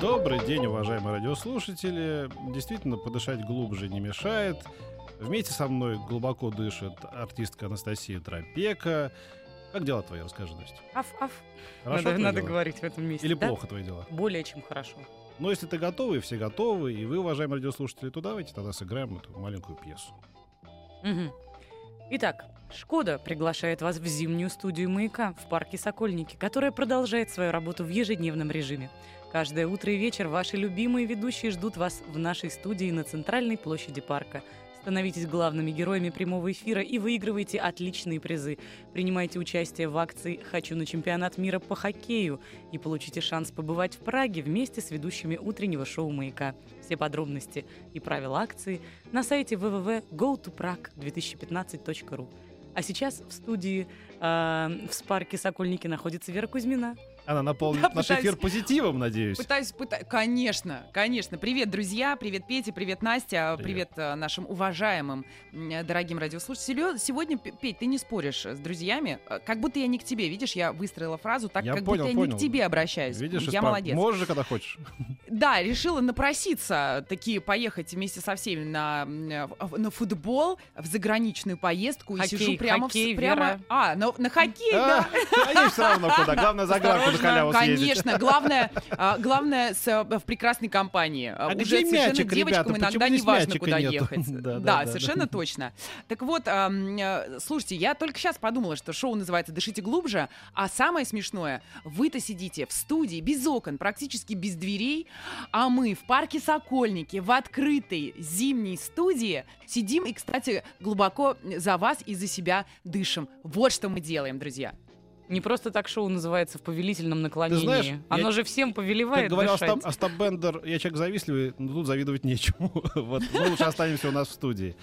Добрый день, уважаемые радиослушатели. Действительно, подышать глубже не мешает. Вместе со мной глубоко дышит артистка Анастасия Тропека. Как дела твои, расскажи, Настя? Аф-аф. Хорошо Надо, надо дела? говорить в этом месте. Или да? плохо твои дела? Более чем хорошо. Но если ты готова, и все готовы, и вы, уважаемые радиослушатели, то давайте тогда сыграем эту маленькую пьесу. Мгм. Итак, Шкода приглашает вас в зимнюю студию «Маяка» в парке «Сокольники», которая продолжает свою работу в ежедневном режиме. Каждое утро и вечер ваши любимые ведущие ждут вас в нашей студии на центральной площади парка. Становитесь главными героями прямого эфира и выигрывайте отличные призы. Принимайте участие в акции «Хочу на чемпионат мира по хоккею» и получите шанс побывать в Праге вместе с ведущими утреннего шоу «Маяка». Все подробности и правила акции на сайте www.gotoprag2015.ru. А сейчас в студии э, в Спарке Сокольники находится Вера Кузьмина. Она наполнит Да, наш пытаюсь- эфир позитивом, надеюсь. Пытаюсь, пыта- Конечно, конечно. Привет, друзья, привет, Петя, привет, Настя, Привет. привет, э, нашим уважаемым, э, дорогим радиослушателям. Сегодня, Петь, ты не споришь с друзьями, э, как будто я не к тебе, видишь, я выстроила фразу так, Я как понял, будто я понял. не к тебе обращаюсь. Видишь, я испра- молодец. Можешь, когда хочешь. Да, решила напроситься, такие поехать вместе со всеми на, в- на футбол, в заграничную поездку и Хоккей, сижу прямо хоккей, в, прямо, Вера. а, на, на хоккей, да. Они все равно куда. Главное, загранку съездить. Конечно, главное, а, главное с, а, в прекрасной компании. А, Уже где совершенно мячик, девочкам ребята? иногда не важно, куда нету? ехать. Да, да, Да, да, совершенно точно. Так вот, э, слушайте, я только сейчас подумала, что шоу называется «Дышите глубже», а самое смешное, вы-то сидите в студии без окон, практически без дверей, а мы в парке Сокольники, в открытой зимней студии сидим и, кстати, глубоко за вас и за себя дышим. Вот что мы делаем, друзья. Не просто так шоу называется в повелительном наклонении. знаешь, Оно я- же всем Как повелевает говорил дышать. Остап, Остап Бендер, я человек завистливый, но тут завидовать нечему. Вот, мы лучше останемся у нас в студии.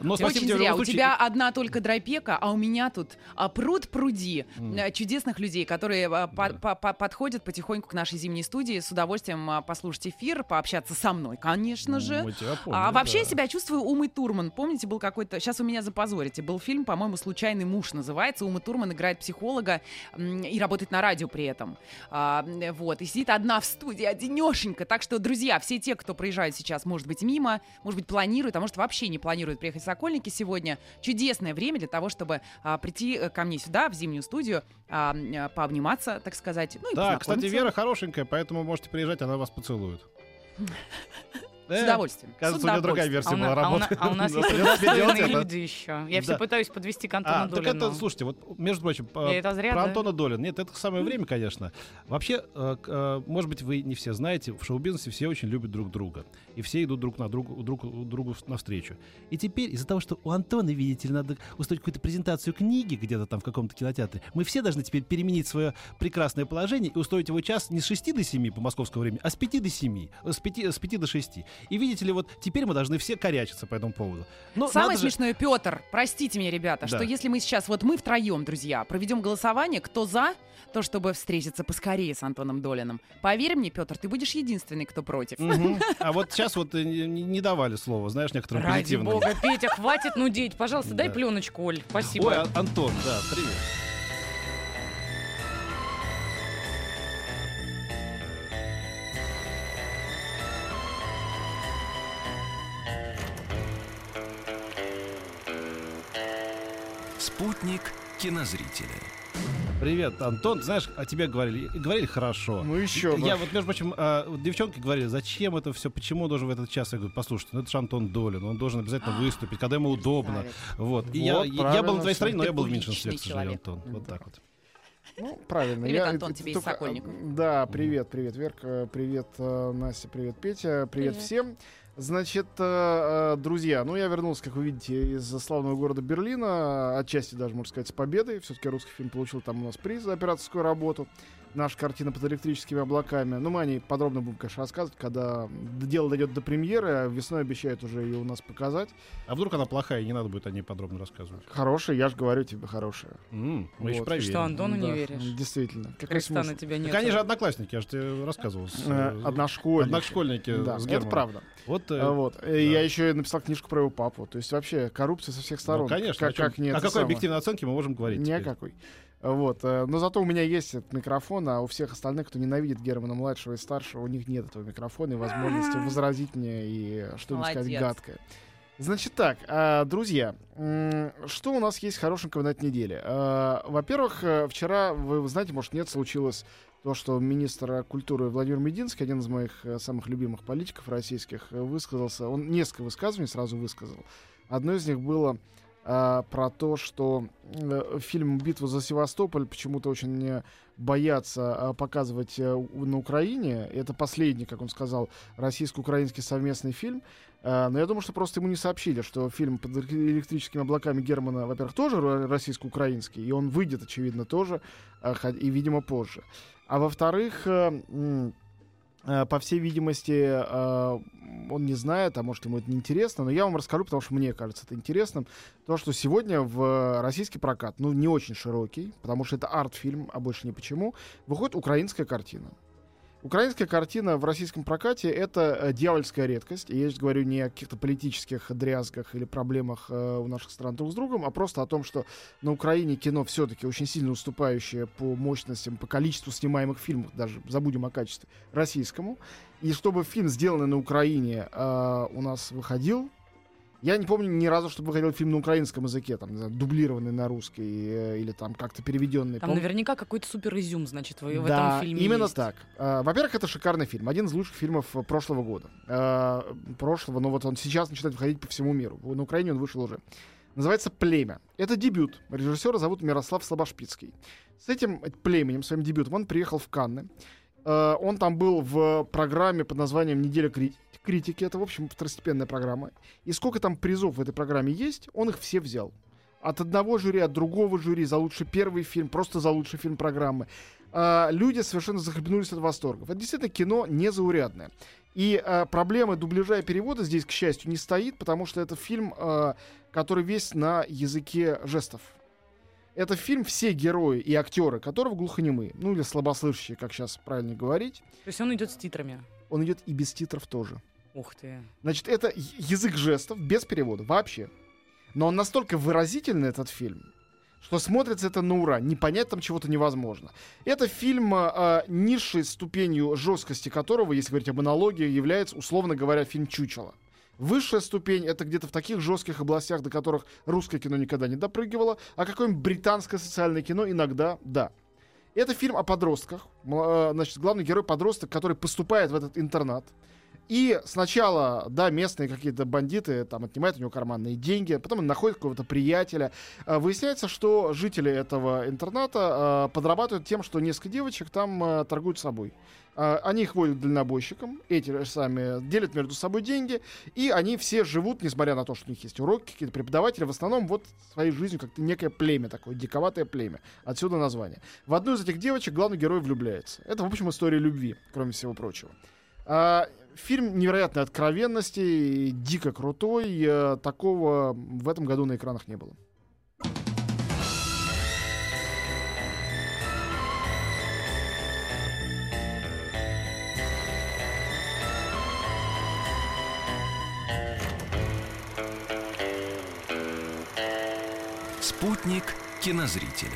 Но спасибо Очень тебе зря. любом У случае. тебя одна только дропека, а у меня тут а, пруд пруди э, чудесных людей, которые а, Да. по- по- подходят потихоньку к нашей зимней студии, с удовольствием а, послушать эфир, пообщаться со мной, конечно же. Мы тебя поняли, а вообще я да. себя чувствую Умой Турман. Помните, был какой-то... Сейчас вы меня запозорите. Был фильм, по-моему, «Случайный муж» называется. Ума Турман играет психолога и работает на радио при этом. А, вот. И сидит одна в студии, одинешенька. Так что, друзья, все те, кто проезжают сейчас, может быть, мимо, может быть, планируют, а может, вообще не планируют приехать в Сокольники сегодня, чудесное время для того, чтобы а, прийти э, ко мне сюда, в зимнюю студию, а, а, пообниматься, так сказать. Ну, и Да, кстати. Вера хорошенькая, поэтому можете приезжать, она вас поцелует. С удовольствием. Кажется, С у меня другая версия А у, была а работы. а у нас есть достойные люди еще. Я все пытаюсь подвести к Антону А, так Долину. это, слушайте, вот, между прочим, про? Антона Долина. Нет, это самое время, конечно. Вообще, э, э, может быть, вы не все знаете, в шоу-бизнесе все очень любят друг друга. И все идут друг на другу, друг другу навстречу. И теперь из-за того, что у Антона, видите ли, надо устроить какую-то презентацию книги где-то там в каком-то кинотеатре, мы все должны теперь переменить свое прекрасное положение и устроить его час не с 6 до 7 по московскому времени, а с 5 до 7, э, с 5, с 5 до 6. И видите ли, вот теперь мы должны все корячиться по этому поводу. Но Самое надо же- смешное, Петр, простите меня, ребята, Да. что если мы сейчас, вот мы втроем, друзья, проведем голосование, кто за, то чтобы встретиться поскорее с Антоном Долиным. Поверь мне, Петр, ты будешь единственный, кто против. Мгм. А вот сейчас вот э, не, не давали слова, знаешь, некоторым Ради позитивным. бога, Петя, хватит нудеть. Пожалуйста, дай Да. пленочку, Оль. Спасибо. Ой, А- Антон, да, привет. Спутник кинозрителя. Привет, Антон. Знаешь, о тебе говорили, говорили хорошо. Ну еще бы. Я вот, между прочим, а, вот девчонки говорили, зачем это все, почему он должен в этот час? Я говорю, послушайте, ну это же Антон Долин, он должен обязательно выступить, когда ему удобно. Вот. И я, Вот, я- я был на твоей стороне, но я был в меньшинстве, к сожалению, человек. Антон. Вот так вот. Ну, правильно. Привет, я, Антон, тебе из только- Сокольников. Да, привет, привет, Верка, привет, э, Настя, привет, Петя, привет, Привет. всем. Значит, э, э, друзья, ну я вернулся, как вы видите, из славного города Берлина, отчасти даже, можно сказать, с победой. Все-таки русский фильм получил там у нас приз за операторскую работу. Наша картина под электрическими облаками. Ну, мы о ней подробно будем, конечно, рассказывать, когда дело дойдет до премьеры, а весной обещают уже ее у нас показать. А вдруг она плохая, и не надо будет о ней подробно рассказывать? Хорошая, я же говорю тебе, хорошая. М, мы еще Вот. проверим. Что, Антону не Да, веришь? Действительно. Какой Креста смысл? на тебя нет. Так они же одноклассники, я же тебе рассказывал. с, Э, Одношкольники. Одношкольники Да, с это правда. Вот, э, А вот. Э, Я еще и написал книжку про его папу. То есть вообще коррупция со всех ну, сторон. конечно. Как, о, чем- как не о это какой самое. объективной оценке мы можем говорить? теперь? Никакой. Вот. э, Но зато у меня есть этот микрофон, а у всех остальных, кто ненавидит Германа младшего и старшего, у них нет этого микрофона и возможности возразить мне и что-нибудь сказать гадкое. Значит так, а, друзья, что у нас есть хорошенького на этой неделе? А, Во-первых, э, вчера, вы знаете, может, нет, случилось то, что министр культуры Владимир Мединский, один из моих э, самых любимых политиков российских, э, высказался, он несколько высказываний сразу высказал. Одно из них было а, про то, что э, фильм «Битва за Севастополь» почему-то очень э, боятся а, показывать э, на Украине. Это последний, как он сказал, российско-украинский совместный фильм. Но я думаю, что просто ему не сообщили, что фильм под электрическими облаками Германа, во-первых, тоже ро- российско-украинский, и он выйдет, очевидно, тоже, и, видимо, позже. А во-вторых, э, э, по всей видимости, э, он не знает, а может ему это не интересно, но я вам расскажу, потому что мне кажется это интересным, то, что сегодня в российский прокат, ну, не очень широкий, потому что это арт-фильм, а больше ни почему, выходит украинская картина. Украинская картина в российском прокате — это э, дьявольская редкость. Я сейчас говорю не о каких-то политических дрязгах или проблемах э, у наших стран друг с другом, а просто о том, что на Украине кино все-таки очень сильно уступающее по мощностям, по количеству снимаемых фильмов, даже забудем о качестве, российскому. И чтобы фильм, сделанный на Украине, э, у нас выходил, я не помню ни разу, чтобы выходил фильм на украинском языке, там, не знаю, дублированный на русский э, или там как-то переведенный. Там Пом- наверняка какой-то супер изюм, значит, в, в да, этом фильме именно есть. так. А, Во-первых, это шикарный фильм. Один из лучших фильмов э, прошлого года. А, Прошлого, но вот он сейчас начинает выходить по всему миру. На Украине он вышел уже. Называется «Племя». Это дебют. Режиссера зовут Мирослав Слабошпицкий. С этим племенем, своим дебютом, он приехал в Канны. А, Он там был в программе под названием «Неделя крит- критики». Это, в общем, второстепенная программа. И сколько там призов в этой программе есть, он их все взял. От одного жюри, от другого жюри за лучший первый фильм, просто за лучший фильм программы. А, люди совершенно захлебнулись от восторгов. Это действительно кино незаурядное. И а, проблемы дубляжа и перевода здесь, к счастью, не стоит, потому что это фильм, а, который весь на языке жестов. Это фильм все герои и актеры, которого глухонемые, ну или слабослышащие, как сейчас правильно говорить. То есть он идет с титрами. Он идет и без титров тоже. Ух ты. Значит, это язык жестов без перевода вообще. Но он настолько выразительный, этот фильм, что смотрится это на ура. Не понять там чего-то невозможно. Это фильм а, а, низшей ступенью жесткости которого, если говорить об аналогии, является, условно говоря, фильм «Чучело». Высшая ступень — это где-то в таких жестких областях, до которых русское кино никогда не допрыгивало, а какое-нибудь британское социальное кино иногда — да. Это фильм о подростках. Э, Значит, главный герой подросток, который поступает в этот интернат. И сначала, да, местные какие-то бандиты там отнимают у него карманные деньги, потом он находит какого-то приятеля. А, Выясняется, что жители этого интерната а, подрабатывают тем, что несколько девочек там а, торгуют собой. Они их водят дальнобойщикам, эти же сами делят между собой деньги, и они все живут, несмотря на то, что у них есть уроки, какие-то преподаватели, в основном вот своей жизнью как-то некое племя такое, диковатое племя. Отсюда название. В одну из этих девочек главный герой влюбляется. Это, в общем, история любви, кроме всего прочего. А, фильм невероятной откровенности, дико крутой. э, Такого в этом году на экранах не было. Спутник кинозрителя.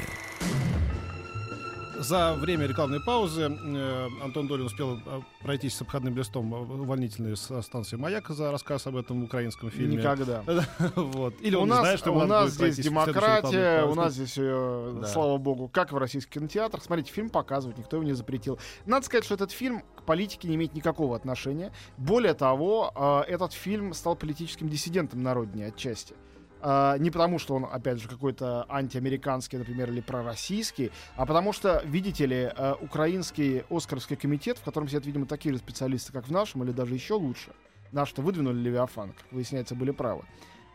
За время рекламной паузы э, Антон Долин успел э, пройтись с обходным листом увольнительной со станции «Маяк» за рассказ об этом украинском фильме. Никогда. вот. Или у он не нас, знает, что у нас здесь демократия, у нас здесь, э, Да. слава богу, как в российских кинотеатрах. Смотрите, фильм показывают, никто его не запретил. Надо сказать, что этот фильм к политике не имеет никакого отношения. Более того, э, этот фильм стал политическим диссидентом на родине отчасти. А, не потому, что он, опять же, какой-то антиамериканский, например, или пророссийский, а потому что, видите ли, э, украинский Оскаровский комитет, в котором сидят, видимо, такие же специалисты, как в нашем, или даже еще лучше, на что выдвинули Левиафан, как выясняется, были правы.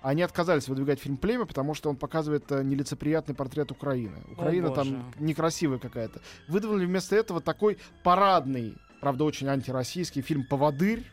Они отказались выдвигать фильм «Племя», потому что он показывает э, нелицеприятный портрет Украины. Украина боже. там некрасивая какая-то. Выдвинули вместо этого такой парадный, правда, очень антироссийский фильм «Поводырь»,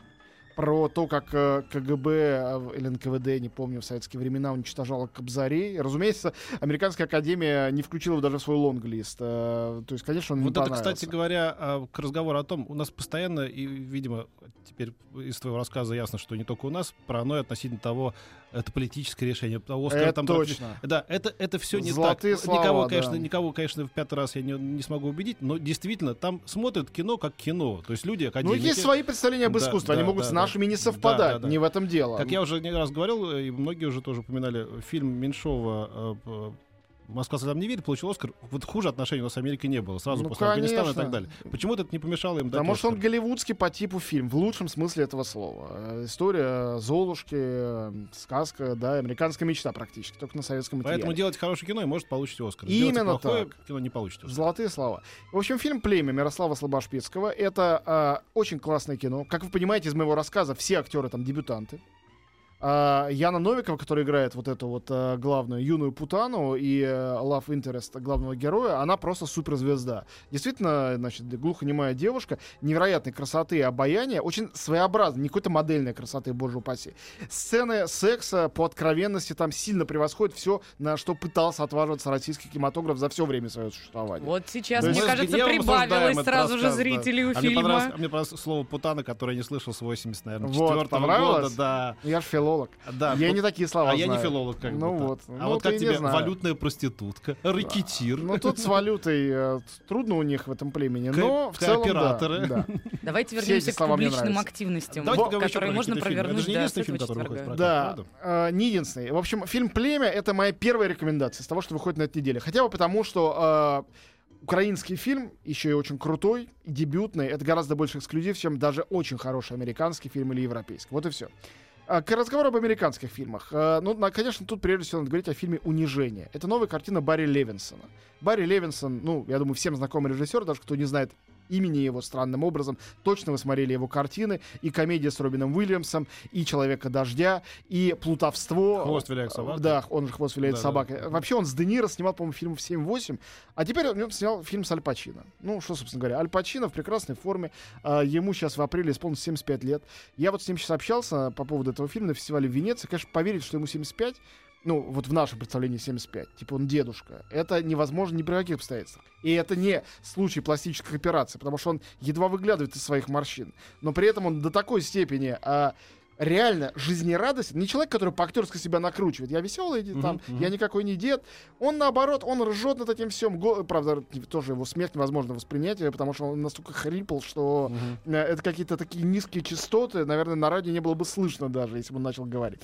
про то, как э, КГБ э, или НКВД, не помню, в советские времена уничтожало Кобзарей. Разумеется, Американская академия не включила его даже в свой лонглист. Э, то есть, конечно, он Вот это, кстати говоря, а, к разговору о том, у нас постоянно, и, видимо, теперь из твоего рассказа ясно, что не только у нас, паранойя относительно того, это политическое решение. А Оскар Это там точно. Да, это, это все не Золотые так. слова, никого, да. конечно, никого, конечно, в пятый раз я не, не смогу убедить, но действительно, там смотрят кино как кино. То есть люди, Ну, есть свои представления об Да, искусстве, да, они могут да, с да. нашими не Да, совпадать, да, да. не в этом дело. Как я уже не раз говорил, э, и многие уже тоже упоминали, фильм Меньшова э, «Москва слезам не верит» получил Оскар. Вот хуже отношений у нас с Америкой не было. Сразу Ну, после Афганистана и конечно. так далее. Почему-то это не помешало им дать Потому что он голливудский по типу фильм, в лучшем смысле этого слова. Э, История Золушки, э, сказка, да, американская мечта практически, только на советском материале. Поэтому делать хорошее кино и может получить Оскар. Именно Делать плохое так. кино не получите. Оскар. Золотые слова. В общем, фильм «Племя» Мирослава Слобошпицкого — это а, очень классное кино. Как вы понимаете из моего рассказа, все актеры там дебютанты. А, Яна Новикова, которая играет вот эту вот а, главную юную Путану и э, Love Interest главного героя, она просто суперзвезда. Действительно, значит, глухонемая девушка, невероятной красоты и обаяния, очень своеобразной, не какой-то модельной красоты, боже упаси. Сцены секса по откровенности там сильно превосходят все, на что пытался отваживаться российский кинематограф за все время своего существования. Вот сейчас, То мне кажется, прибавилось сразу же рассказ, да. зрителей у А мне фильма. понравилось, а мне понравилось слово «путана», которое я не слышал с 80, наверное, Вот, года. Да, Я же филолог. да. я пу- не такие слова А я не знаю. филолог, как Ну бы так. вот. А Ну, вот как тебе знаю. валютная проститутка, рэкетир, Ну тут с валютой э, трудно у них в этом племени, но в целом да. Давайте Все вернемся к публичным активностям, которые про можно провернуть Это же не единственный фильм, который выходит прокат, Да, э, не единственный. В общем, фильм «Племя» — это моя первая рекомендация из того, что выходит на этой неделе. Хотя бы потому, что э, украинский фильм, еще и очень крутой, и дебютный, это гораздо больше эксклюзив, чем даже очень хороший американский фильм или европейский. Вот и все. А, К разговору об американских фильмах. Э, Ну, конечно, тут прежде всего надо говорить о фильме «Унижение». Это новая картина Барри Левинсона. Барри Левинсон, ну, я думаю, всем знакомый режиссер, даже кто не знает имени его странным образом. Точно вы смотрели его картины. И комедия с Робином Уильямсом, и «Человека дождя», и «Плутовство». «Хвост виляет собака». Да, он же «Хвост виляет Да, да, собака». Вообще он с Де Ниро снимал, по-моему, фильм в 7-8. А теперь он снял фильм с Аль Пачино. Ну, что, собственно говоря, Аль Пачино в прекрасной форме. А, ему сейчас в апреле исполнилось 75 лет. Я вот с ним сейчас общался по поводу этого фильма на фестивале в Венеции. Конечно, поверить, что ему 75, ну, вот в нашем представлении 75, типа он дедушка, это невозможно ни при каких обстоятельствах. И это не случай пластических операций, потому что он едва выглядывает из своих морщин. Но при этом он до такой степени а, реально жизнерадостен. Не человек, который по актерски себя накручивает. Я веселый, Мгм, там, мгм. я никакой не дед. Он наоборот, он ржет над этим всем. Правда, тоже его смерть невозможно воспринять, э, потому что он настолько хрипл, что э, это какие-то такие низкие частоты. Наверное, на радио не было бы слышно даже, если бы он начал говорить.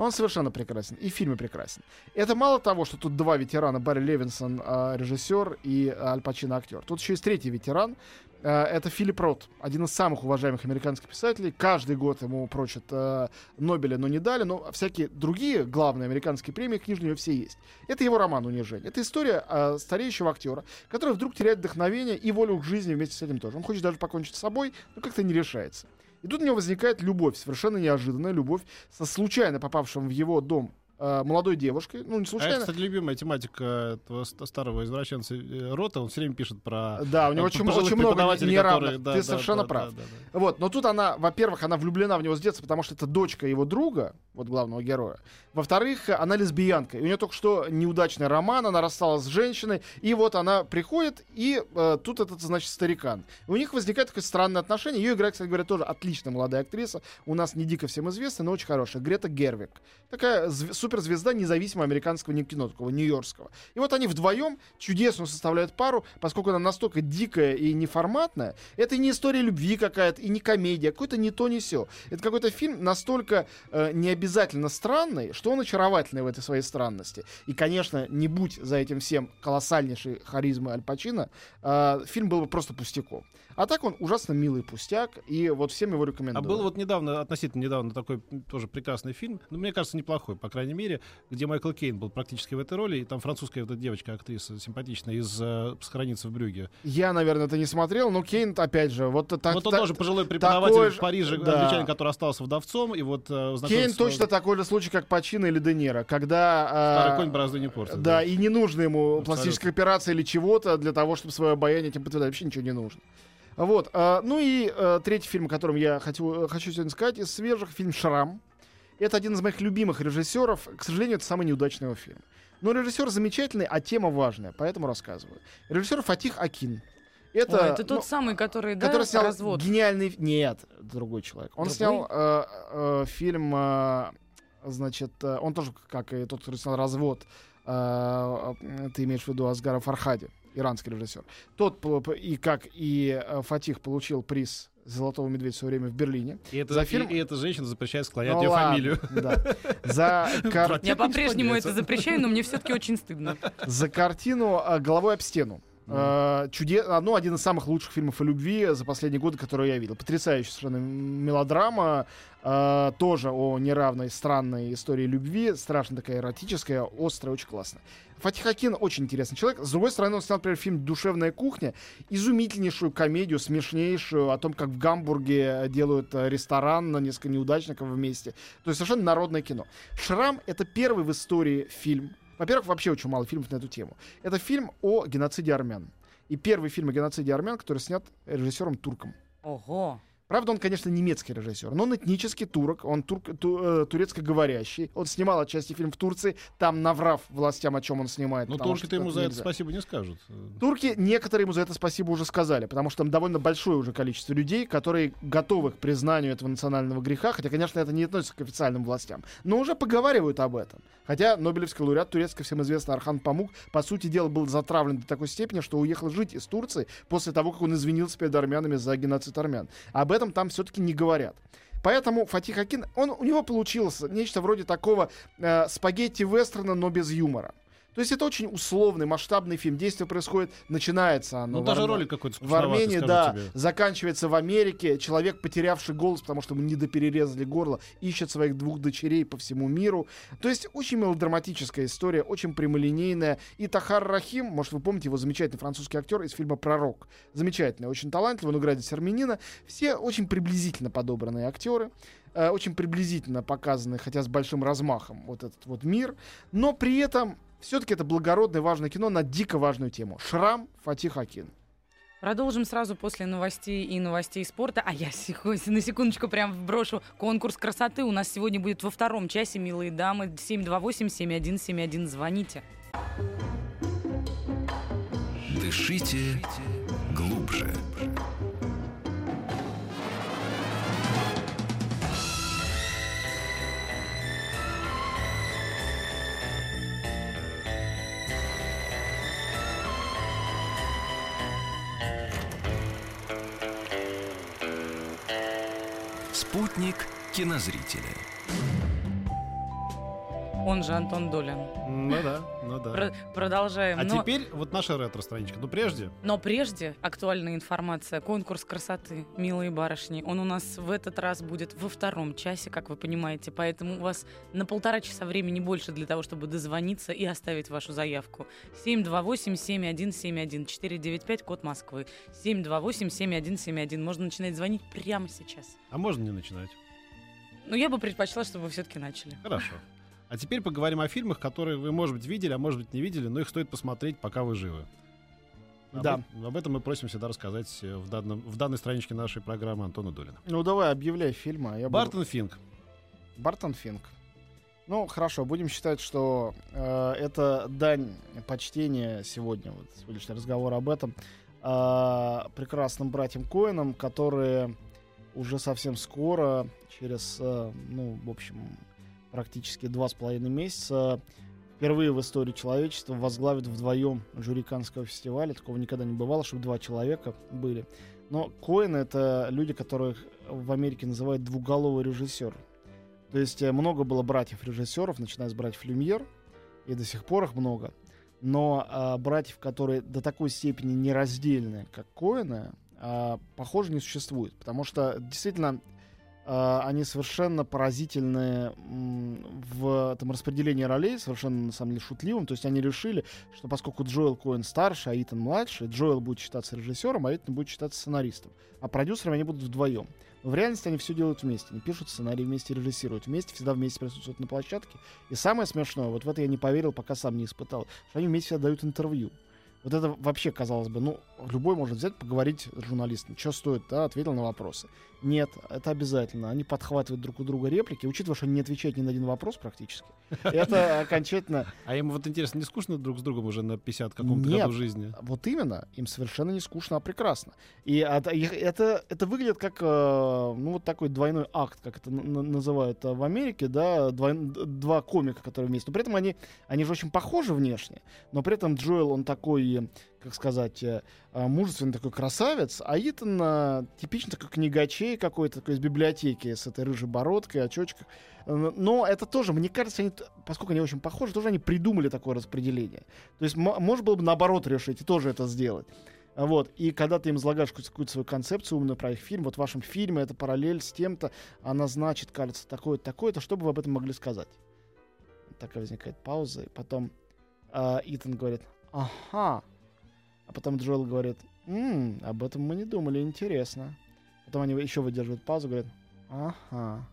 Он совершенно прекрасен. И в фильме прекрасен. Это мало того, что тут два ветерана, Барри Левинсон, э, режиссер, и Аль Пачино, актер. Тут еще есть третий ветеран. Э, это Филипп Рот, один из самых уважаемых американских писателей. Каждый год ему прочат э, Нобеля, но не дали. Но всякие другие главные американские премии книжные у него все есть. Это его роман «Унижение». Это история э, стареющего актера, который вдруг теряет вдохновение и волю к жизни вместе с этим тоже. Он хочет даже покончить с собой, но как-то не решается. И тут у него возникает любовь, совершенно неожиданная любовь со случайно попавшим в его дом э, молодой девушкой. Ну, не А это, случайно. кстати, любимая тематика этого ст- старого извращенца э, Рота. Он все время пишет про... Да, у него э, очень, очень много неравных. которые- да, Ты да, совершенно да, прав. да, да, да. Вот, но тут она, во-первых, она влюблена в него с детства, потому что это дочка его друга, вот главного героя. Во-вторых, она лесбиянка. И у нее только что неудачный роман, она рассталась с женщиной, и вот она приходит, и э, тут этот, значит, старикан. И у них возникает такое странное отношение. Ее играет, кстати говоря, тоже отличная молодая актриса. У нас не дико всем известная, но очень хорошая. Грета Гервик. Такая зв- суперзвезда независимого американского не- кино, такого нью-йоркского. И вот они вдвоем чудесную составляют пару, поскольку она настолько дикая и неформатная. Это не история любви какая-то, и не комедия, какой-то не то, не сё. Это какой-то фильм настолько э, необязательно странный, что он очаровательный в этой своей странности. И, конечно, не будь за этим всем колоссальнейшей харизмы Аль Пачино, э, фильм был бы просто пустяком. А так он ужасно милый пустяк, и вот всем его А рекомендую. был вот недавно, относительно недавно, такой тоже прекрасный фильм. Ну, мне кажется, неплохой, по крайней мире, где Майкл Кейн был практически в этой роли, и там французская вот эта девочка, актриса симпатичная из э, «Сохраниться в Брюге». Я, наверное, это не смотрел, но Кейн, опять же, вот так. вот он та- тоже пожилой преподаватель такой в же- Париже, да. англичанин, который остался вдовцом, и вот э, Кейн с- точно такой же случай, как Пачино или Де Ниро, когда... Старый а, конь борозды не портит. Да, и не нужно ему Абсолютно. пластическая операция или чего-то для того, чтобы свое обаяние этим подтверждать. Вообще ничего не нужно. Вот. а, ну и а, третий фильм, о котором я хочу, хочу сегодня сказать, из свежих, фильм «Шрам». Это один из моих любимых режиссеров. К сожалению, это самый неудачный его фильм. Но режиссер замечательный, а тема важная, поэтому рассказываю. Режиссер Фатих Акин. Это, Ой, это тот ну, самый, который, да, который снял развод. гениальный... Нет, другой человек. Он Другой? снял э, э, фильм, э, значит, э, он тоже, как и тот, который снял «Развод», э, э, ты имеешь в виду Асгара Фархади, иранский режиссер. Тот, и как и э, Фатих, получил приз «Золотого медведя» в свое время в Берлине. И, это, За и- фильм- и, эта женщина запрещает склонять Ну ее ладно, фамилию. да. За, кар- Я по-прежнему это запрещаю, но мне все-таки очень стыдно. за картину э, «Головой об стену». Э, чуде... ну, один из самых лучших фильмов о любви за последние годы, которые я видел. Потрясающая совершенно мелодрама. э, тоже о неравной, странной истории любви. Страшно такая эротическая, острая, очень классная. Фатих Акин очень интересный человек. С другой стороны, он снял, например, фильм «Душевная кухня». Изумительнейшую комедию, смешнейшую, о том, как в Гамбурге делают э, ресторан на несколько неудачников вместе. То есть совершенно народное кино. «Шрам» — это первый в истории фильм. Во-первых, вообще очень мало фильмов на эту тему. Это фильм о геноциде армян. И первый фильм о геноциде армян, который снят режиссером турком. Ого. Правда, он, конечно, немецкий режиссер, но он этнический турок, он турк, ту, э, турецко-говорящий. Он снимал отчасти фильм в Турции, там наврав властям, о чем он снимает. Потому турки-то ему за это нельзя. спасибо не скажут. Турки некоторые ему за это спасибо уже сказали, потому что там довольно большое уже количество людей, которые готовы к признанию этого национального греха, хотя, конечно, это не относится к официальным властям, но уже поговаривают об этом. Хотя Нобелевский лауреат турецкий, всем известный Архан Памук, по сути дела, был затравлен до такой степени, что уехал жить из Турции после того, как он извинился перед армянами за геноцид армян. Об этом там все-таки не говорят. Поэтому Фатих Акин, он, у него получилось нечто вроде такого э, спагетти-вестерна, но без юмора. То есть это очень условный, масштабный фильм. Действие происходит, начинается оно. Ну, даже Арме- ролик какой-то в Армении, да, тебе. заканчивается в Америке. Человек, потерявший голос, потому что ему недоперерезали горло, ищет своих двух дочерей по всему миру. То есть очень мелодраматическая история, очень прямолинейная. И Тахар Рахим, может, вы помните его замечательный французский актер из фильма «Пророк». Замечательный, очень талантливый, он играет армянина. Все очень приблизительно подобранные актеры. э, Очень приблизительно показаны, хотя с большим размахом, вот этот вот мир. Но при этом все-таки это благородное, важное кино на дико важную тему. Шрам Фатих Акин. Продолжим сразу после новостей и новостей спорта. А я на секундочку прям вброшу конкурс красоты. У нас сегодня будет во втором часе, милые дамы. 728-7171. Звоните. Дышите глубже. Спутник кинозрителя. Он же Антон Долин. Ну да, ну да. Про- продолжаем. А но, теперь вот наша ретро-страничка. Но прежде, но прежде актуальная информация. Конкурс красоты, милые барышни. Он у нас в этот раз будет во втором часе, как вы понимаете. Поэтому у вас на полтора часа времени больше для того, чтобы дозвониться и оставить вашу заявку. 728-7171, 495, код Москвы. 728-7171. Можно начинать звонить прямо сейчас. а можно не начинать? Но я бы предпочла, чтобы вы все-таки начали. Хорошо. А теперь поговорим о фильмах, которые вы, может быть, видели, а может быть, не видели, но их стоит посмотреть, пока вы живы. Об, Да. об этом мы просим всегда рассказать э, в, данном, в данной страничке нашей программы Антона Долина. Ну давай, объявляй фильмы. а Я буду- Бартон Финк. Бартон Финк. Ну, хорошо, будем считать, что э, это дань почтения сегодня, вот сегодняшний разговор об этом, э, прекрасным братьям Коинам, которые уже совсем скоро, через, э, ну, в общем, практически два с половиной месяца, впервые в истории человечества возглавят вдвоем жюри Каннского фестиваля. Такого никогда не бывало, чтобы два человека были. Но Коэн — это люди, которых в Америке называют двуголовый режиссер. То есть э, много было братьев-режиссеров, начиная с братьев Люмьер, и до сих пор их много. Но а, братьев, которые до такой степени нераздельны, как Коэны, а, похоже, не существует. Потому что действительно они совершенно поразительные в этом распределении ролей, совершенно, на самом деле, шутливым. То есть они решили, что поскольку Джоэл Коэн старше, а Итан младше, Джоэл будет считаться режиссером, а Итан будет считаться сценаристом. А продюсерами они будут вдвоем. В реальности они все делают вместе. Они пишут сценарий вместе, режиссируют вместе, всегда вместе присутствуют на площадке. И самое смешное, вот в это я не поверил, пока сам не испытал, что они вместе дают интервью. Вот это вообще, казалось бы, ну, любой может взять, поговорить с журналистом. Что стоит, да, ответил на вопросы. Нет, это обязательно. Они подхватывают друг у друга реплики, учитывая, что они не отвечают ни на один вопрос практически. Это окончательно... А им вот интересно, не скучно друг с другом уже на 50 каком-то году жизни? Вот именно, им совершенно не скучно, а прекрасно. И это, это выглядит как, э, ну, вот такой двойной акт, как это называют э, в Америке, да, двой- д- два комика, которые вместе. Но при этом они, они же очень похожи внешне, но при этом Джоэл, он такой, как сказать, э, э, мужественный такой красавец, а Итан э, типично такой книгачей какой-то, такой из библиотеки, с этой рыжей бородкой, очочках. Э, Но это тоже, мне кажется, они, поскольку они очень похожи, тоже они придумали такое распределение. То есть, мо- можно было бы наоборот решить и тоже это сделать. А Вот. И когда ты им излагаешь какую-то, свою концепцию умную про их фильм, вот в вашем фильме это параллель с тем-то, она значит, кажется, такое-то, такое-то, что бы вы об этом могли сказать? Такая возникает пауза, и потом а, Итан говорит, ага. А потом Джоэл говорит, «М, об этом мы не думали, интересно. Потом они еще выдерживают паузу, говорят, ага.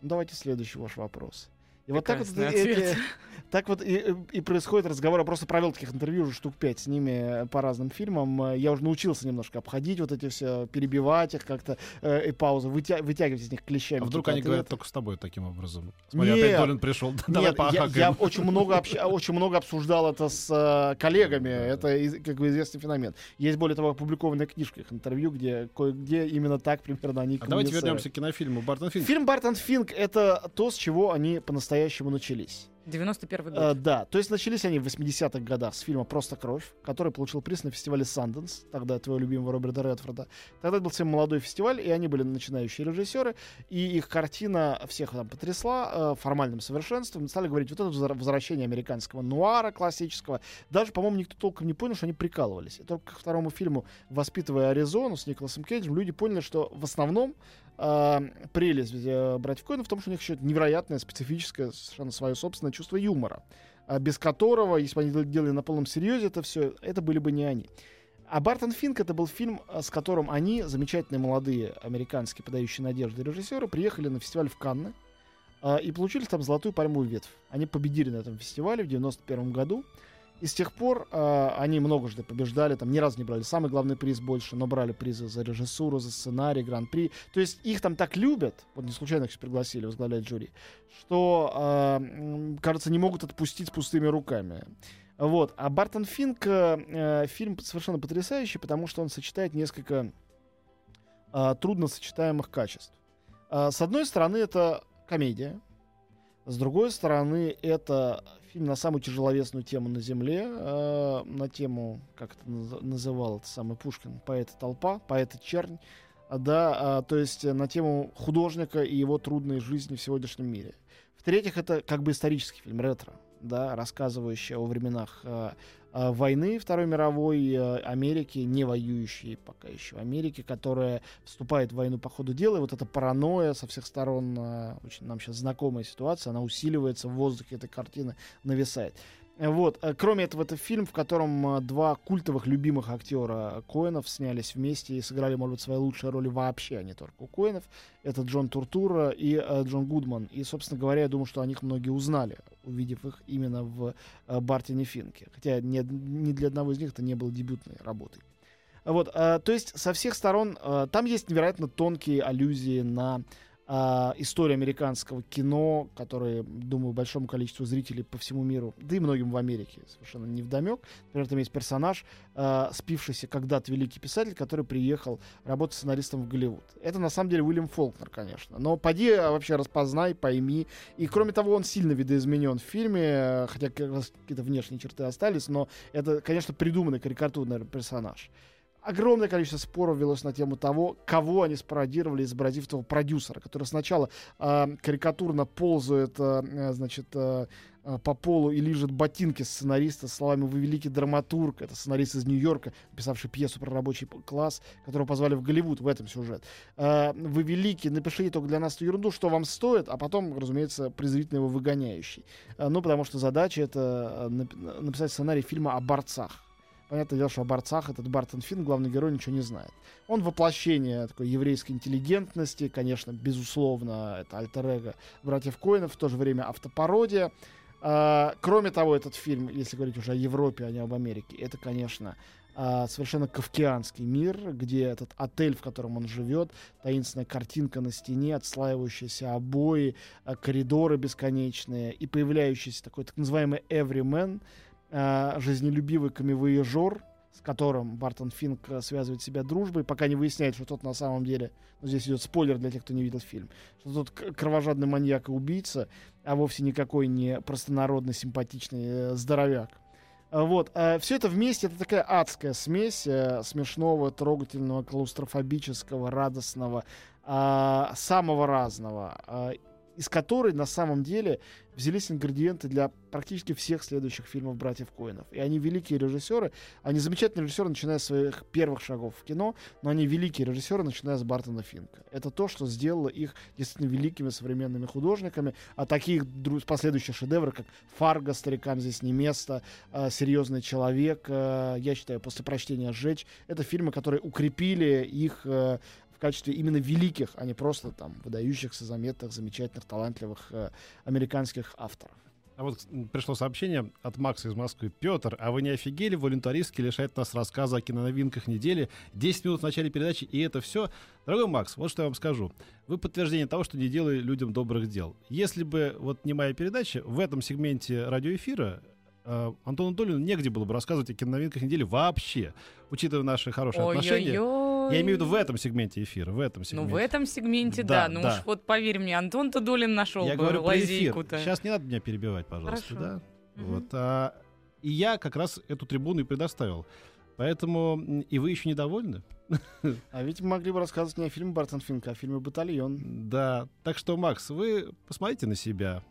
Ну, давайте следующий ваш вопрос. И вот так вот, эти- так вот и, и происходит разговор. Я просто провел таких интервью уже штук пять с ними э, по разным фильмам. Э, Я уже научился немножко обходить вот эти все, перебивать их как-то э, и паузы, вытя- вытягивать из них клещами. А вдруг они говорят ответы. только с тобой таким образом? Смотри, Нет. опять Долин пришел. Давай Нет, я, я очень много, общ- очень много обсуждал это с э, коллегами. Это из- как бы известный феномен. Есть более того опубликованная книжка их интервью, где кое-где именно так примерно они А давайте вернемся к кинофильму Бартон Финк. Фильм Бартон Финк это то, с чего они по-настоящему начались. 91 год. Э, да, то есть начались они в 80-х годах с фильма «Просто кровь», который получил приз на фестивале Санденс, тогда твоего любимого Роберта Редфорда. Тогда это был совсем молодой фестиваль, и они были начинающие режиссеры, и их картина всех там потрясла э, формальным совершенством. Стали говорить, вот это возвращение американского нуара классического. Даже, по-моему, никто толком не понял, что они прикалывались. И только к второму фильму «Воспитывая Аризону» с Николасом Кейджем люди поняли, что в основном прелесть э, братьев Коэна в том, что у них еще невероятное, специфическое, совершенно свое собственное чувство юмора, а без которого, если бы они дел- делали на полном серьезе это все, это были бы не они. А Бартон Финк это был фильм, э, с которым они, замечательные молодые американские подающие надежды режиссеры, приехали на фестиваль в Канны э, и получили там золотую пальмовую ветвь. Они победили на этом фестивале в 91 году. И с тех пор э, они многожды побеждали, там ни разу не брали самый главный приз больше, но брали призы за режиссуру, за сценарий, гран-при. То есть их там так любят, вот не случайно их пригласили возглавлять жюри, что, э, кажется, не могут отпустить с пустыми руками. Вот. А Бартон Финк э, э, фильм совершенно потрясающий, потому что он сочетает несколько э, трудносочетаемых качеств. Э, с одной стороны, это комедия. С другой стороны, это фильм на самую тяжеловесную тему на Земле, э, на тему, как это наз- называл это самый Пушкин, поэта толпа, поэта чернь, А, да, а, то есть э, на тему художника и его трудной жизни в сегодняшнем мире. В-третьих, это как бы исторический фильм, ретро, да, рассказывающий о временах э, э, войны Второй мировой э, Америки, не воюющей пока еще Америки, которая вступает в войну по ходу дела, и вот эта паранойя со всех сторон, очень нам сейчас знакомая ситуация, она усиливается в воздухе этой картины, нависает. Вот. э, Кроме этого, это фильм, в котором э, два культовых любимых актера Коэнов снялись вместе и сыграли, может быть, свои лучшие роли вообще, а не только у Коэнов. Это Джон Туртура и э, Джон Гудман. И, собственно говоря, я думаю, что о них многие узнали, увидев их именно в Бартине Финке. Хотя ни, ни для одного из них это не было дебютной работой. Вот, э, то есть со всех сторон э, там есть невероятно тонкие аллюзии на э, историю американского кино, которые, думаю, большому количеству зрителей по всему миру, да и многим в Америке совершенно не вдомек. Например, там есть персонаж, э, спившийся когда-то великий писатель, который приехал работать сценаристом в Голливуд. Это на самом деле Уильям Фолкнер, конечно. Но поди а, вообще распознай, пойми. И кроме того, он сильно видоизменен в фильме, э, хотя какие-то внешние черты остались, но это, конечно, придуманный карикатурный персонаж. Огромное количество споров велось на тему того, кого они спародировали, изобразив того продюсера, который сначала э, карикатурно ползает, э, э, значит, э, э, по полу и лижет ботинки сценариста словами «Вы великий драматург». Это сценарист из Нью-Йорка, писавший пьесу про рабочий класс, которого позвали в Голливуд, в этом сюжет. Э, «Вы великий, напишите только для нас эту ерунду, что вам стоит», а потом, разумеется, презрительно его выгоняющий. Ну, потому что задача — это нап- написать сценарий фильма о борцах. Понятное дело, что о борцах этот Бартон Финн, главный герой, ничего не знает. Он воплощение такой еврейской интеллигентности, конечно, безусловно, это альтер братьев Коинов, в то же время автопародия. А, кроме того, этот фильм, если говорить уже о Европе, а не об Америке, это, конечно, а, совершенно кавкианский мир, где этот отель, в котором он живет, таинственная картинка на стене, отслаивающиеся обои, а, коридоры бесконечные и появляющийся такой так называемый everyman, а, жизнелюбивый камевояжер, с которым Бартон Финк э, связывает себя дружбой, пока не выясняет, что тот на самом деле, ну, здесь идет спойлер для тех, кто не видел фильм, что тот кровожадный маньяк и убийца, а вовсе никакой не простонародный симпатичный э, здоровяк. А, Вот, все это вместе, это такая адская смесь э, смешного, трогательного, клаустрофобического, радостного, а, самого разного, из которой на самом деле взялись ингредиенты для практически всех следующих фильмов братьев Коинов. И они великие режиссеры, они замечательные режиссеры, начиная с своих первых шагов в кино, но они великие режиссеры, начиная с Бартона Финка. Это то, что сделало их действительно великими современными художниками, а таких последующих шедевров, как «Фарго», «Старикам здесь не место», э, «Серьезный человек», э, я считаю, «После прочтения сжечь», это фильмы, которые укрепили их э, в качестве именно великих, а не просто там выдающихся, заметных, замечательных, талантливых э, американских авторов. А вот пришло сообщение от Макса из Москвы. Петр, а вы не офигели? Волюнтаристски лишает нас рассказа о киноновинках недели. 10 минут в начале передачи, и это все. Дорогой Макс, вот что я вам скажу. Вы подтверждение того, что не делаю людям добрых дел. Если бы вот не моя передача, в этом сегменте радиоэфира э, Антону Долину негде было бы рассказывать о киноновинках недели вообще, учитывая наши хорошие отношения. Я имею в виду в этом сегменте эфира, в этом Ну, сегменте. в этом сегменте, Да, да. Ну да. уж вот поверь мне, Антон Тодолин нашел Я бы говорю про эфир. Сейчас не надо меня перебивать, пожалуйста, Хорошо. да? Мгм. Вот. а, и я как раз эту трибуну и предоставил. Поэтому и вы еще недовольны? А ведь мы могли бы рассказывать не о фильме Бартон Финка, а о фильме «Батальон». Да. Так что, Макс, вы посмотрите на себя,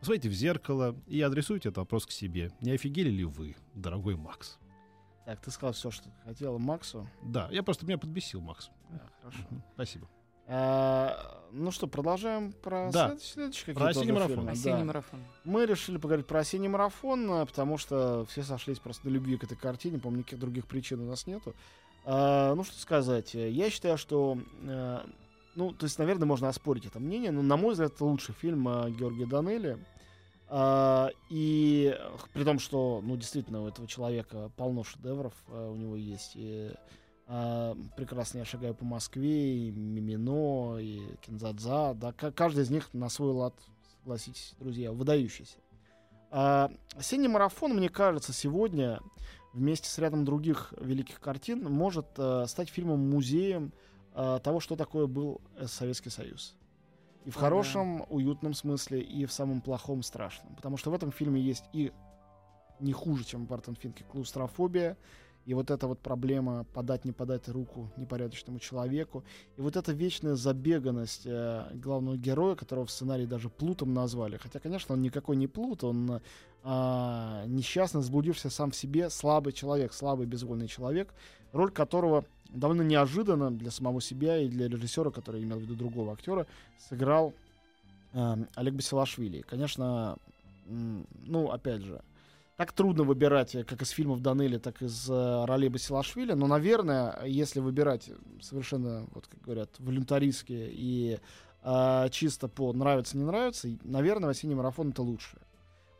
посмотрите в зеркало и адресуйте этот вопрос к себе. Не офигели ли вы, дорогой Макс? Так, ты сказал все, что ты хотела Максу. Да, я просто меня подбесил, Макс. Да, хорошо. Спасибо. А, ну что, продолжаем про Да. след- следующие Про какие-то осенний марафон. фильмы? Осенний Да. марафон. Мы решили поговорить про осенний марафон, а, потому что все сошлись просто на любви к этой картине, по-моему, никаких других причин у нас нету. А, ну, что сказать, я считаю, что, э, ну, то есть, наверное, можно оспорить это мнение, но, на мой взгляд, это лучший фильм э, Георгия Данелли. А, и при том, что, ну, действительно, у этого человека полно шедевров, э, у него есть и а, прекрасно я шагаю по Москве, и Мимино, и Кинзадза, да, ка- каждый из них на свой лад, согласитесь, друзья, выдающийся. А, осенний марафон, мне кажется, сегодня вместе с рядом других великих картин может э, стать фильмом-музеем э, того, что такое был Советский Союз. И в хорошем, уютном смысле, и в самом плохом, страшном. Потому что в этом фильме есть и не хуже, чем в Бартон Финке, клаустрофобия, и вот эта вот проблема подать, не подать руку непорядочному человеку, и вот эта вечная забеганность э, главного героя, которого в сценарии даже Плутом назвали. Хотя, конечно, он никакой не Плут, он а, несчастно заблудившийся сам в себе слабый человек, слабый безвольный человек, роль которого довольно неожиданно для самого себя и для режиссера, который имел в виду другого актера, сыграл э, Олег Басилашвили. Конечно, ну, опять же, так трудно выбирать как из фильмов Данели, так из э, ролей Басилашвили, но, наверное, если выбирать совершенно, вот как говорят, волюнтаристски и э, чисто по нравится, не нравится, наверное, осенний марафон это лучше.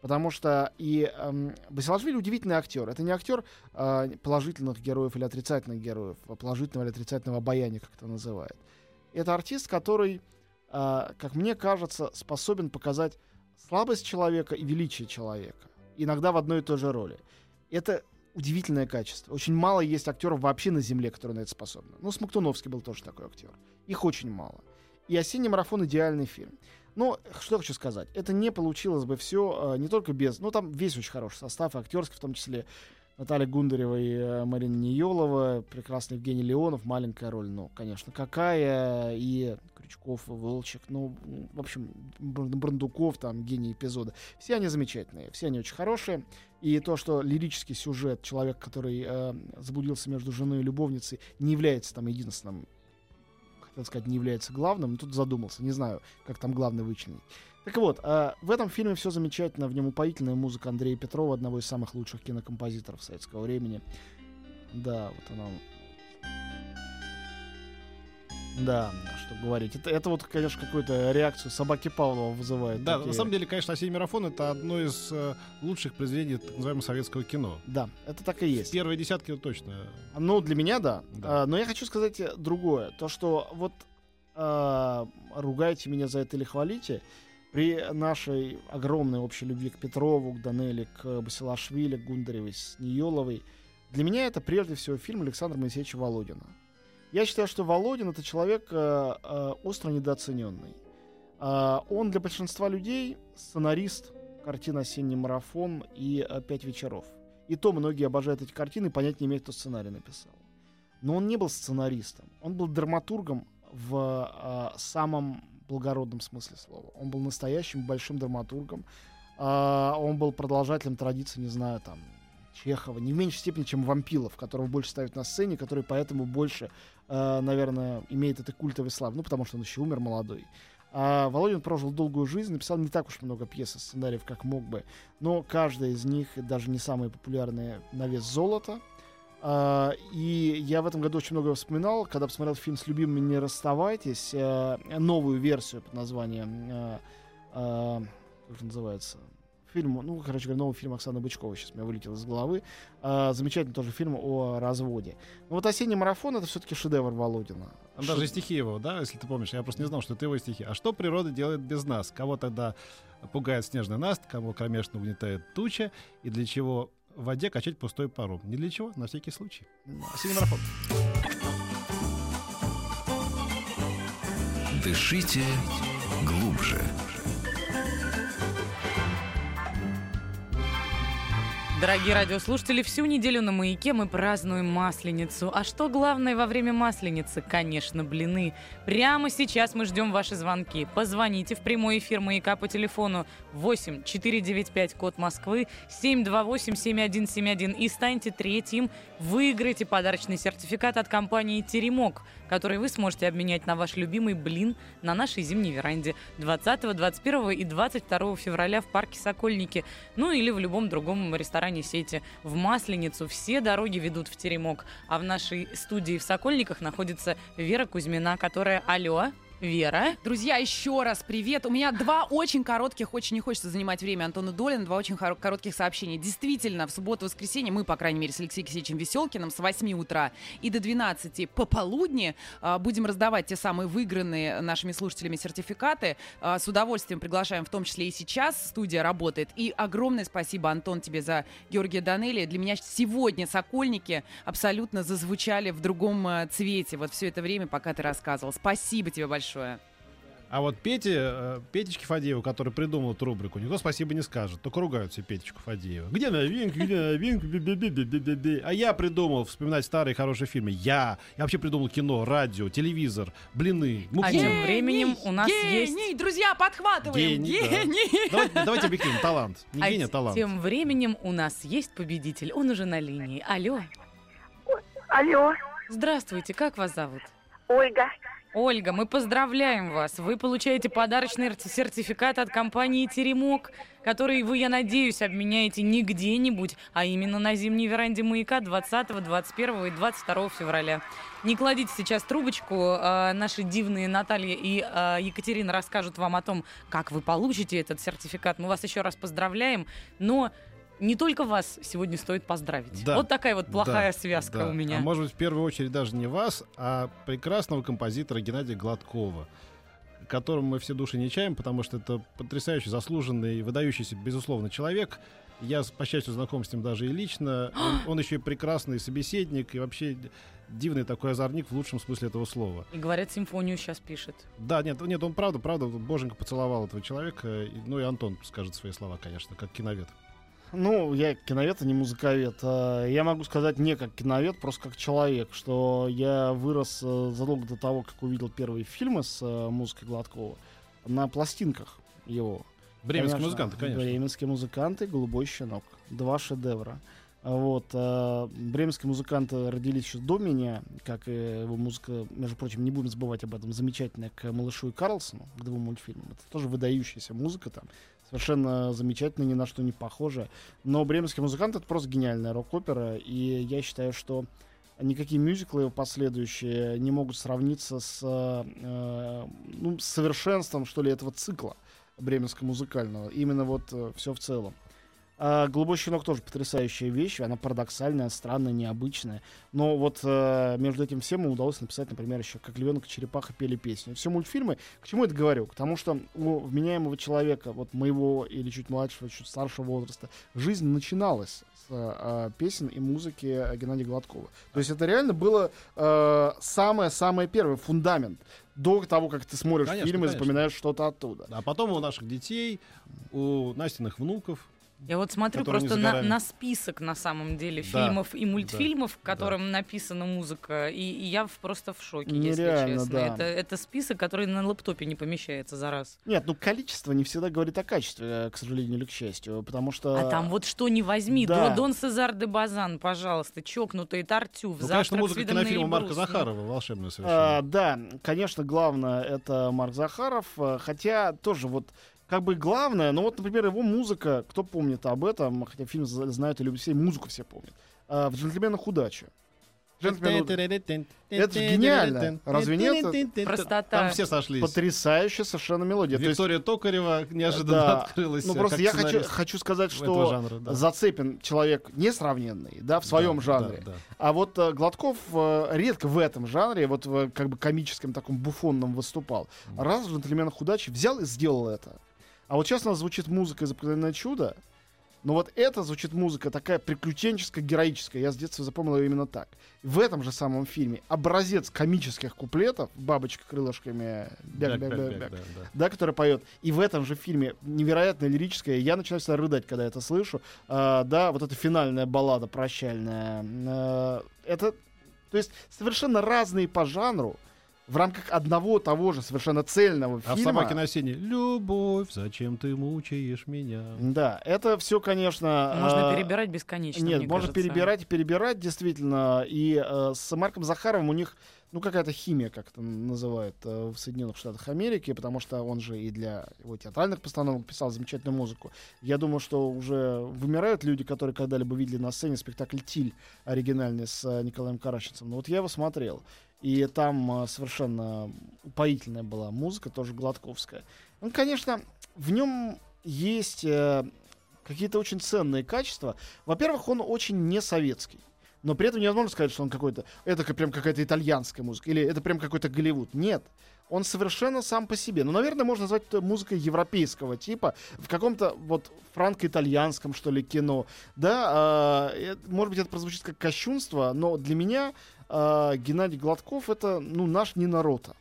Потому что и эм, Басилашвили удивительный актер. Это не актер э, положительных героев или отрицательных героев, а положительного или отрицательного обаяния, как это называют. Это артист, который, э, как мне кажется, способен показать слабость человека и величие человека. Иногда в одной и той же роли. Это удивительное качество. Очень мало есть актеров вообще на Земле, которые на это способны. Ну, Смоктуновский был тоже такой актер. Их очень мало. И «Осенний марафон» — идеальный фильм. Но что я хочу сказать. Это не получилось бы все не только без... Ну, там весь очень хороший состав, актерский в том числе. Наталья Гундарева и э, Марина Неелова, прекрасный Евгений Леонов, маленькая роль, ну, конечно, какая, и Крючков, и Волчек, ну, в общем, Бр- Брандуков, там, гений эпизода. Все они замечательные, все они очень хорошие. И то, что лирический сюжет, человек, который э, заблудился между женой и любовницей, не является там единственным, хотел сказать, не является главным, тут задумался, не знаю, как там главный вычленить. Так вот, э, в этом фильме все замечательно, в нем упоительная музыка Андрея Петрова, одного из самых лучших кинокомпозиторов советского времени. Да, вот она. Да, что говорить. Это, это вот, конечно, какую-то реакцию собаки Павлова вызывает. Да, Такие- на самом деле, конечно, «Осенний марафон» — это одно из э, лучших произведений так называемого советского кино. Да, это так и есть. Первые десятки точно. Ну, для меня, да. Да. А, но я хочу сказать другое. То, что вот а, ругайте меня за это или хвалите, при нашей огромной общей любви к Петрову, к Данели, к Басилашвили, к Гундаревой, с Ниеловой, для меня это прежде всего фильм Александра Моисеевича Володина. Я считаю, что Володин это человек э, э, остро недооцененный. А, он для большинства людей сценарист картины «Осенний марафон» и э, «Пять вечеров». И то многие обожают эти картины, понять не имеют, кто сценарий написал. Но он не был сценаристом. Он был драматургом в а, самом благородном смысле слова. Он был настоящим большим драматургом. А, он был продолжателем традиции, не знаю, там, Чехова, не в меньшей степени, чем Вампилов, которого больше ставят на сцене, который поэтому больше, э, наверное, имеет этой культовой славы. Ну, потому что он еще умер молодой. А Володин прожил долгую жизнь, написал не так уж много пьес и сценариев, как мог бы. Но каждая из них, даже не самые популярные, на вес золота. А, и я в этом году очень много вспоминал, когда посмотрел фильм «С любимыми не расставайтесь», э, новую версию под названием, э, э, как же называется, фильм, ну, короче говоря, новый фильм Оксаны Бычковой, сейчас у меня вылетел из головы. А, замечательный тоже фильм о разводе. Но вот «Осенний марафон» — это все-таки шедевр Володина. Там даже и стихи его, да, если ты помнишь. Я просто не знал, что это его стихи. А что природа делает без нас? Кого тогда пугает снежный наст, кого кромешно угнетает туча, и для чего в воде качать пустой паром? Не для чего, на всякий случай. Осенний марафон. Дышите глубже. Дорогие радиослушатели, всю неделю на «Маяке» мы празднуем Масленицу. А что главное во время Масленицы? Конечно, блины. Прямо сейчас мы ждем ваши звонки. Позвоните в прямой эфир «Маяка» по телефону 8 495 код Москвы 728 7171 и станьте третьим. Выиграйте подарочный сертификат от компании «Теремок», который вы сможете обменять на ваш любимый блин на нашей зимней веранде 20, 21 и 22 февраля в парке «Сокольники». Ну или в любом другом ресторане сети. В Масленицу все дороги ведут в Теремок. А в нашей студии в Сокольниках находится Вера Кузьмина, которая... Алло, Вера. Друзья, еще раз привет. У меня два очень коротких, очень не хочется занимать время Антона Долина, два очень коротких сообщения. Действительно, в субботу-воскресенье мы, по крайней мере, с Алексеем Алексеевичем Веселкиным с 8 утра и до 12 пополудни а, будем раздавать те самые выигранные нашими слушателями сертификаты. А, с удовольствием приглашаем, в том числе и сейчас. Студия работает. И огромное спасибо, Антон, тебе за Георгия Данелли. Для меня сегодня Сокольники абсолютно зазвучали в другом э, цвете. Вот все это время, пока ты рассказывал. Спасибо тебе большое. А вот Пете, э, Петечке Фадееву, который придумал эту рубрику, никто спасибо не скажет. Только ругают все Петечку Фадеева. Где новинка, где новинка, бе-бе-бе-бе-бе-бе. А я придумал вспоминать старые хорошие фильмы. Я. Я вообще придумал кино, радио, телевизор, блины, муку. А тем временем у нас гений, есть... друзья, подхватываем. Гений, да. Гений. Давайте, давайте объективно, талант. Не А гений, а талант. тем временем у нас есть победитель. Он уже на линии. Алло. Алло, Здравствуйте, как вас зовут? Ольга. Ольга, мы поздравляем вас. Вы получаете подарочный сертификат от компании «Теремок», который вы, я надеюсь, обменяете не где-нибудь, а именно на зимней веранде «Маяка» 20, 21 и 22 февраля. Не кладите сейчас трубочку. а, Наши дивные Наталья и а, Екатерина расскажут вам о том, как вы получите этот сертификат. Мы вас еще раз поздравляем, но... Не только вас сегодня стоит поздравить. Да. Вот такая вот плохая Да, связка да. у меня. А может быть, в первую очередь даже не вас, а прекрасного композитора Геннадия Гладкова, которому мы все души не чаем, потому что это потрясающий, заслуженный, выдающийся, безусловно, человек. Я, по счастью, знаком с ним даже и лично. Он, он еще и прекрасный собеседник и вообще дивный такой озорник в лучшем смысле этого слова. И говорят, симфонию сейчас пишет. Да, нет, нет, он правда, правда, боженька поцеловал этого человека. Ну и Антон скажет свои слова, конечно, как киновед. Ну, я киновед, а не музыковед. А, Я могу сказать не как киновед, просто как человек, что я вырос э, задолго до того, как увидел первые фильмы с э, музыкой Гладкова на пластинках его. Бременские Конечно, музыканты, конечно. Бременские музыканты, Голубой щенок. Два шедевра. Вот. э, Бременские музыканты родились еще до меня, как и его музыка, между прочим, не будем забывать об этом, замечательная к «Малышу и Карлсону», к двум мультфильмам. Это тоже выдающаяся музыка там, совершенно замечательная, ни на что не похожая. Но «Бременские музыканты» — это просто гениальная рок-опера, и я считаю, что никакие мюзиклы последующие не могут сравниться с э, ну, совершенством, что ли, этого цикла бременско-музыкального. Именно вот все в целом. А «Голубой щенок» тоже потрясающая вещь. Она парадоксальная, странная, необычная. Но вот э, между этим всем ему удалось написать, например, еще «Как львенок и черепаха пели песню». Все мультфильмы. К чему это говорю? К тому, что у вменяемого человека, вот моего или чуть младшего, чуть старшего возраста, жизнь начиналась с э, песен и музыки Геннадия Гладкова. То есть это реально было самое-самое первое, фундамент. До того, как ты смотришь Конечно, фильмы и конечно. запоминаешь что-то оттуда. А потом у наших детей, у Настиных внуков. Я вот смотрю просто на, на список, на самом деле, Да, фильмов и мультфильмов, в котором написана музыка, и, и я в- просто в шоке, Нереально, если честно. да. Это, это список, который на лэптопе не помещается за раз. Нет, ну количество не всегда говорит о качестве, э, к сожалению или к счастью, потому что... А там вот что не возьми, да. Дон, Сезар де Базан, пожалуйста, чокнутый Тартюф, Ну, конечно, «Завтрак с музыка кинофильма Марка Эльбрус». Ну, Захарова волшебная А, совершенно. да, конечно, главное это Марк Захаров, э, хотя тоже вот как бы главное, ну вот, например, его музыка, кто помнит об этом, хотя фильм знают и любят все, музыку все помнят. А, в «Джентльменах удачи». «Джентльмены Это же гениально. Разве нет? Простота. Там все сошлись. Потрясающая совершенно мелодия. То есть, Виктория Токарева неожиданно Да. открылась. ну э, просто я хочу, хочу сказать, что жанра, да. Зацепин человек несравненный, да, в своем Да, жанре. да, да. А вот э, Гладков э, редко в этом жанре, вот в как бы комическом таком буфонном выступал. Раз в «Джентльменах удачи» взял и сделал это. А вот сейчас у нас звучит музыка из «Обыкновенное чудо», но вот это звучит музыка такая приключенческая, героическая. Я с детства запомнил ее именно так. В этом же самом фильме образец комических куплетов «Бабочка крылышками», Бяк, бяк, бяк-бяк-бяк, бяк, да, да. да, который поет. И в этом же фильме невероятно лирическое. Я начинаю всегда рыдать, когда это слышу. А, да, вот эта финальная баллада прощальная. А, это, то есть, совершенно разные по жанру в рамках одного того же совершенно цельного А фильма. «Собаке на сене» «Любовь, зачем ты мучаешь меня?» Да, это все, конечно. Можно а, перебирать бесконечно, Нет, мне можно кажется. перебирать и перебирать, действительно. И э, с Марком Захаровым у них, ну, какая-то химия, как это называют э, в Соединенных Штатах Америки, потому что он же и для его театральных постановок писал замечательную музыку. Я думаю, что уже вымирают люди, которые когда-либо видели на сцене спектакль «Тиль» оригинальный с э, Николаем Караченцем. Но вот я его смотрел. И там э, совершенно упоительная была музыка, тоже гладковская. Ну, конечно, в нем есть какие-то очень ценные качества. Во-первых, он очень не советский. Но при этом невозможно сказать, что он какой-то... Это прям какая-то итальянская музыка. Или это прям какой-то Голливуд. Нет. Он совершенно сам по себе. Ну, наверное, можно назвать это музыкой европейского типа. В каком-то вот франко-итальянском, что ли, кино. Да, а, э, может быть, это прозвучит как кощунство, но для меня а, Геннадий Гладков это, ну, наш Нинарота.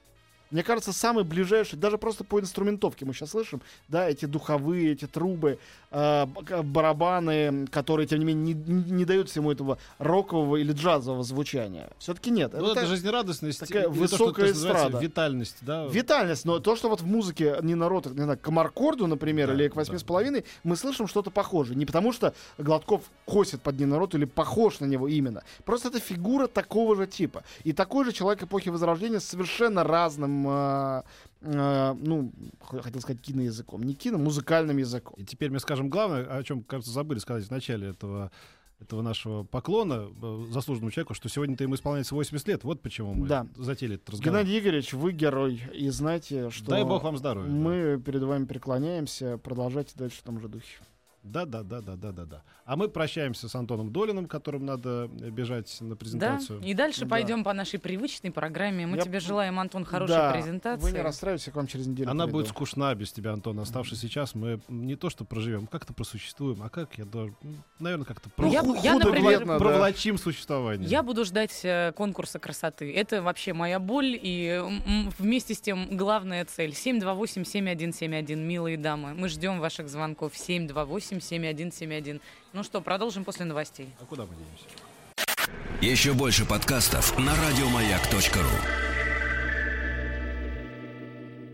Мне кажется, самый ближайший, даже просто по инструментовке мы сейчас слышим, да, эти духовые, эти трубы, э, к- барабаны, которые, тем не менее, не, не- дают всему этого рокового или джазового звучания. Все-таки нет. Ну, это Это жизнезнерадостность, такая высокая то, что эстрада. витальность, да. Витальность, но то, что вот в музыке не народ, не знаю, к Маркорду, например, Да, или к восьми да. с половиной, мы слышим что-то похожее. Не потому что Гладков косит под народ или похож на него именно. Просто это фигура такого же типа. И такой же человек эпохи Возрождения с совершенно разным, э, э, ну, хотел сказать киноязыком. Не кино, музыкальным языком. И теперь мы скажем главное, о чем, кажется, забыли сказать в начале этого этого нашего поклона э, заслуженному человеку, что сегодня-то ему исполняется 80 лет. Вот почему мы Да. затеяли этот разговор. Геннадий Игоревич, вы герой. И знаете, что Дай бог вам здоровья. да. мы перед вами преклоняемся. Продолжайте дальше в том же духе. Да, да, да, да, да, да, да. А мы прощаемся с Антоном Долиным, которым надо э, бежать на Да, презентацию. и дальше Да. пойдем по нашей привычной программе. Мы Я тебе желаем, Антон, хорошей Да, презентации. Вы не расстраивайтесь, я к вам через неделю Она приду. будет скучна без тебя, Антон. Оставшись сейчас, мы не то что проживем, как-то просуществуем, а как я должен, наверное, как-то Ну, я, я, например, бедно, да. проволочим существование. Я буду ждать э, конкурса красоты. Это вообще моя боль и м, вместе с тем главная цель. 728-7171, милые дамы. Мы ждем ваших звонков. 8-7171. Ну что, продолжим после новостей. А куда мы денемся? Еще больше подкастов на радиомаяк.ру.